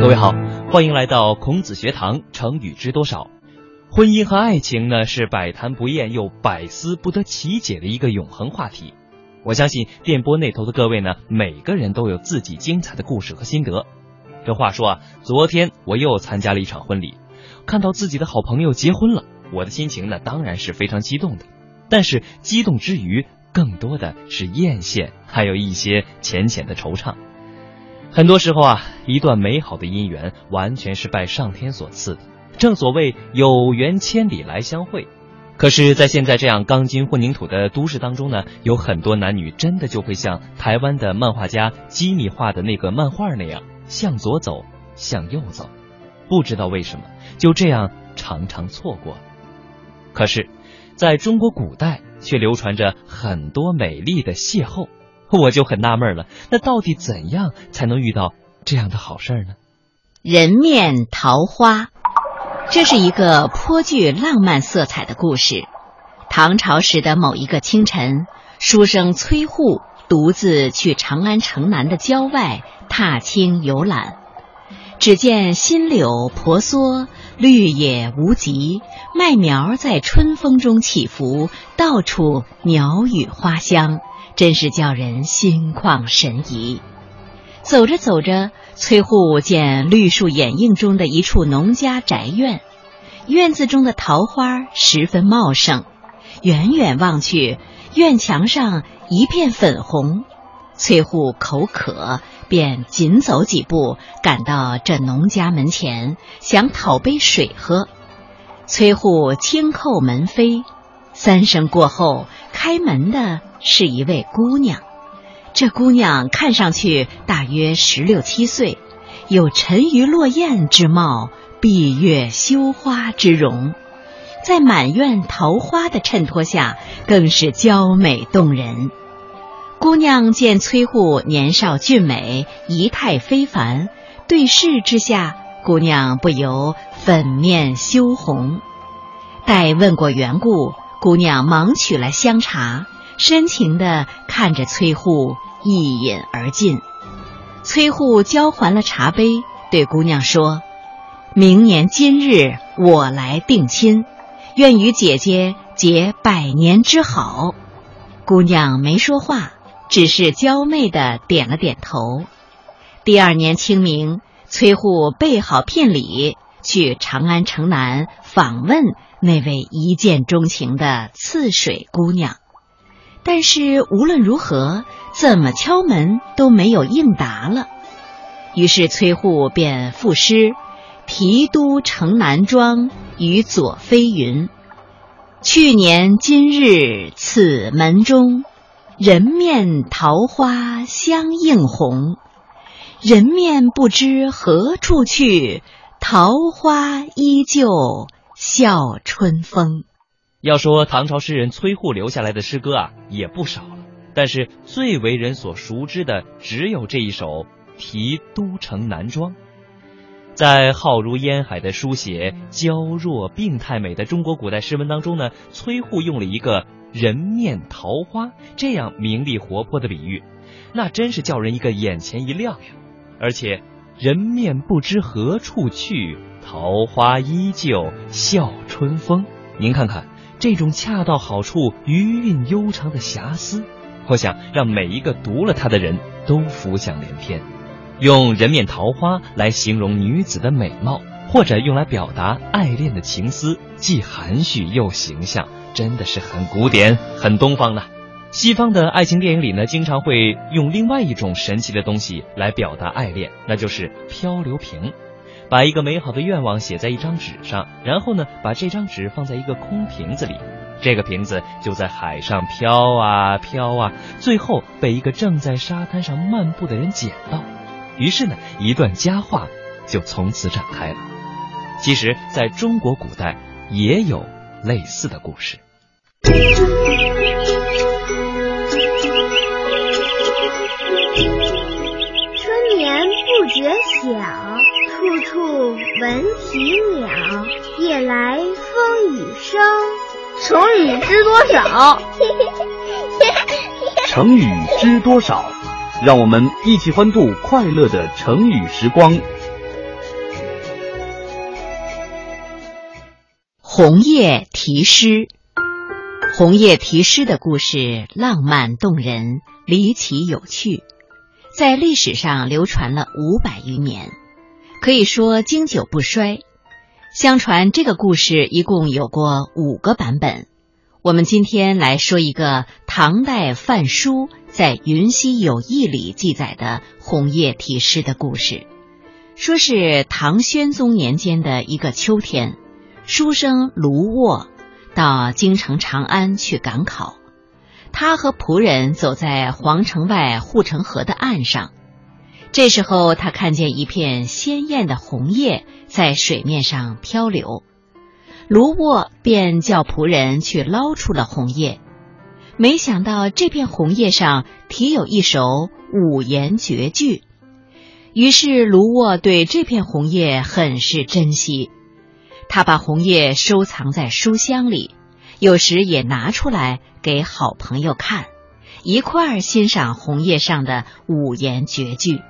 各位好，欢迎来到孔子学堂。成语知多少？婚姻和爱情呢，是百谈不厌又百思不得其解的一个永恒话题。我相信电波那头的各位呢，每个人都有自己精彩的故事和心得。这话说啊，昨天我又参加了一场婚礼，看到自己的好朋友结婚了，我的心情呢，当然是非常激动的。但是激动之余，更多的是艳羡，还有一些浅浅的惆怅。很多时候啊，一段美好的姻缘完全是拜上天所赐的。正所谓有缘千里来相会。可是，在现在这样钢筋混凝土的都市当中呢，有很多男女真的就会像台湾的漫画家基米画的那个漫画那样，向左走，向右走，不知道为什么就这样常常错过。可是，在中国古代却流传着很多美丽的邂逅。我就很纳闷了，那到底怎样才能遇到这样的好事呢？人面桃花，这是一个颇具浪漫色彩的故事。唐朝时的某一个清晨，书生崔护独自去长安城南的郊外踏青游览，只见新柳婆娑，绿野无极，麦苗在春风中起伏，到处鸟语花香。真是叫人心旷神怡。走着走着，崔护见绿树掩映中的一处农家宅院，院子中的桃花十分茂盛，远远望去，院墙上一片粉红。崔护口渴，便紧走几步，赶到这农家门前，想讨杯水喝。崔护轻叩门扉，三声过后，开门的。是一位姑娘，这姑娘看上去大约十六七岁，有沉鱼落雁之貌，闭月羞花之容，在满院桃花的衬托下，更是娇美动人。姑娘见崔护年少俊美，仪态非凡，对视之下，姑娘不由粉面羞红。待问过缘故，姑娘忙取来香茶。深情地看着崔护一饮而尽，崔护交还了茶杯，对姑娘说：“明年今日我来定亲，愿与姐姐结百年之好。”姑娘没说话，只是娇媚地点了点头。第二年清明，崔护备好聘礼，去长安城南访问那位一见钟情的次水姑娘。但是无论如何，怎么敲门都没有应答了。于是崔护便赋诗：“提督城南庄，与左飞云。去年今日此门中，人面桃花相映红。人面不知何处去，桃花依旧笑春风。”要说唐朝诗人崔护留下来的诗歌啊，也不少了。但是最为人所熟知的，只有这一首《题都城南庄》。在浩如烟海的书写娇弱病态美的中国古代诗文当中呢，崔护用了一个“人面桃花”这样明丽活泼的比喻，那真是叫人一个眼前一亮呀！而且“人面不知何处去，桃花依旧笑春风”，您看看。这种恰到好处、余韵悠长的遐思，我想让每一个读了它的人都浮想联翩。用人面桃花来形容女子的美貌，或者用来表达爱恋的情思，既含蓄又形象，真的是很古典、很东方呢。西方的爱情电影里呢，经常会用另外一种神奇的东西来表达爱恋，那就是漂流瓶。把一个美好的愿望写在一张纸上，然后呢，把这张纸放在一个空瓶子里，这个瓶子就在海上飘啊飘啊，最后被一个正在沙滩上漫步的人捡到，于是呢，一段佳话就从此展开了。其实，在中国古代也有类似的故事。闻啼鸟，夜来风雨声。成语知多少？成语知多少？让我们一起欢度快乐的成语时光。红叶题诗，红叶题诗的故事浪漫动人，离奇有趣，在历史上流传了五百余年。可以说经久不衰。相传这个故事一共有过五个版本。我们今天来说一个唐代范书在《云溪友谊》里记载的红叶题诗的故事。说是唐宣宗年间的一个秋天，书生卢沃到京城长安去赶考。他和仆人走在皇城外护城河的岸上，这时候他看见一片鲜艳的红叶在水面上漂流。卢沃便叫仆人去捞出了红叶，没想到这片红叶上题有一首五言绝句。于是卢沃对这片红叶很是珍惜，他把红叶收藏在书箱里，有时也拿出来给好朋友看，一块儿欣赏红叶上的五言绝句。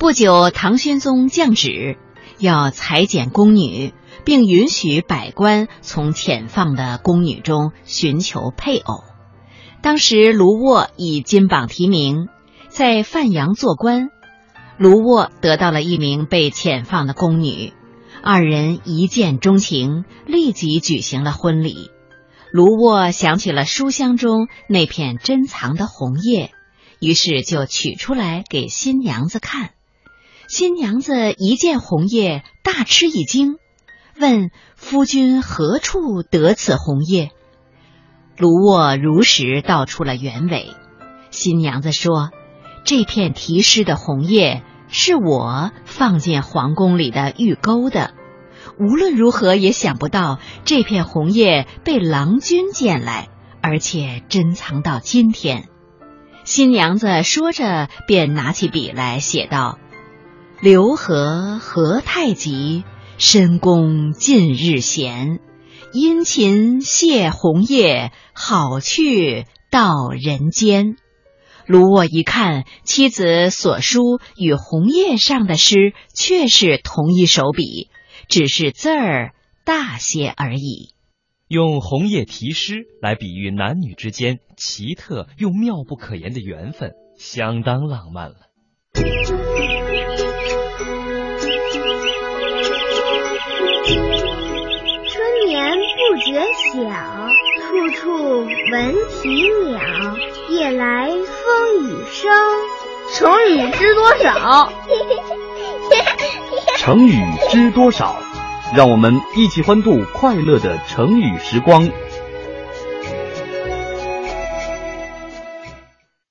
不久，唐宣宗降旨，要裁剪宫女，并允许百官从遣放的宫女中寻求配偶。当时卢沃以金榜题名，在范阳做官。卢沃得到了一名被遣放的宫女，二人一见钟情，立即举行了婚礼。卢沃想起了书箱中那片珍藏的红叶，于是就取出来给新娘子看。新娘子一见红叶，大吃一惊，问夫君何处得此红叶？卢沃如实道出了原委。新娘子说：“这片题诗的红叶。”是我放进皇宫里的玉钩的，无论如何也想不到这片红叶被郎君捡来，而且珍藏到今天。新娘子说着，便拿起笔来写道：“刘和何太急，深宫近日闲，殷勤谢红叶，好去到人间。”卢沃一看，妻子所书与红叶上的诗却是同一手笔，只是字儿大些而已。用红叶题诗来比喻男女之间奇特又妙不可言的缘分，相当浪漫了。晓，处处闻啼鸟。夜来风雨声，成语知多少？成语知多少？让我们一起欢度快乐的成语时光。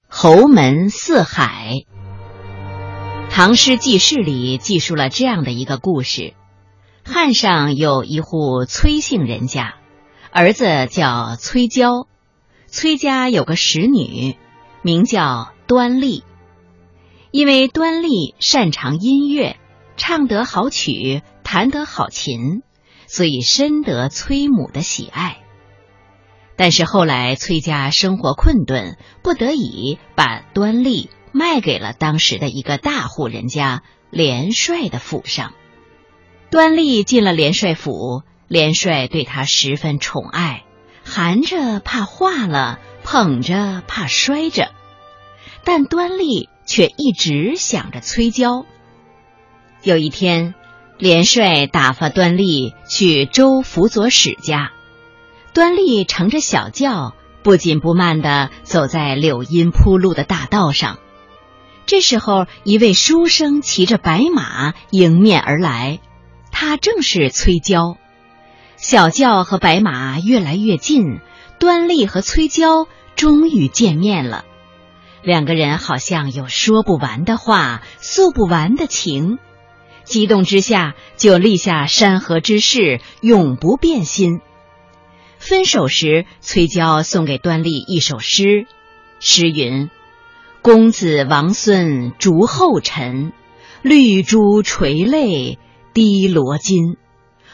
侯门四海，《唐诗纪事》里记述了这样的一个故事：汉上有一户崔姓人家，儿子叫崔娇。崔家有个使女，名叫端丽。因为端丽擅长音乐，唱得好曲，弹得好琴，所以深得崔母的喜爱。但是后来崔家生活困顿，不得已把端丽卖给了当时的一个大户人家连帅的府上。端丽进了连帅府，连帅对她十分宠爱。含着怕化了，捧着怕摔着，但端丽却一直想着崔娇。有一天，连帅打发端丽去周辅佐使家，端丽乘着小轿，不紧不慢地走在柳荫铺路的大道上。这时候，一位书生骑着白马迎面而来，他正是崔娇。小轿和白马越来越近，端丽和崔娇终于见面了。两个人好像有说不完的话，诉不完的情，激动之下就立下山河之誓，永不变心。分手时，崔娇送给端丽一首诗，诗云：“公子王孙逐后尘，绿珠垂泪滴罗巾。”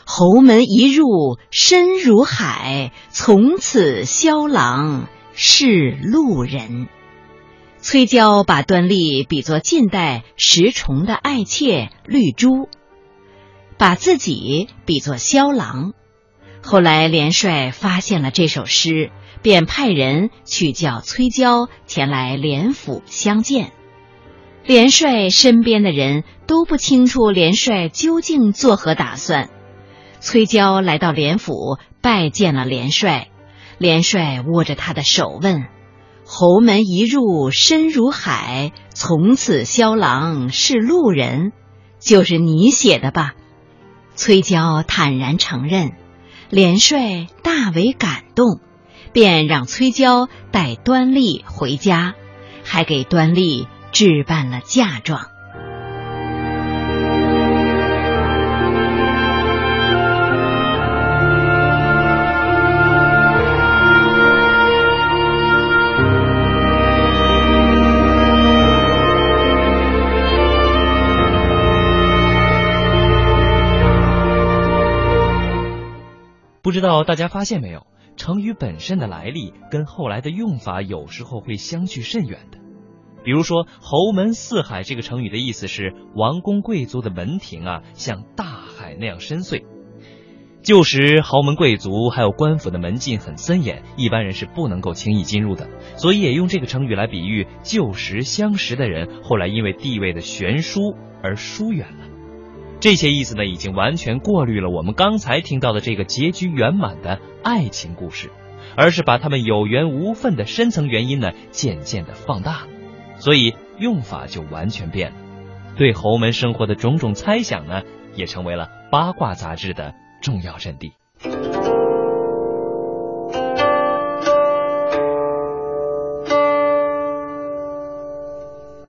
侯门一入深如海，从此萧郎是路人。崔娇把端丽比作近代石崇的爱妾绿珠，把自己比作萧郎。后来连帅发现了这首诗，便派人去叫崔娇前来连府相见。连帅身边的人都不清楚连帅究竟作何打算。崔娇来到连府拜见了连帅，连帅握着他的手问：“侯门一入深如海，从此萧郎是路人，就是你写的吧？”崔娇坦然承认。连帅大为感动，便让崔娇带端丽回家，还给端丽置办了嫁妆。知道大家发现没有，成语本身的来历跟后来的用法有时候会相去甚远的。比如说“侯门四海”这个成语的意思是王公贵族的门庭啊，像大海那样深邃。旧时豪门贵族还有官府的门禁很森严，一般人是不能够轻易进入的，所以也用这个成语来比喻旧时相识的人，后来因为地位的悬殊而疏远了。这些意思呢，已经完全过滤了我们刚才听到的这个结局圆满的爱情故事，而是把他们有缘无分的深层原因呢，渐渐的放大了，所以用法就完全变了。对侯门生活的种种猜想呢，也成为了八卦杂志的重要阵地。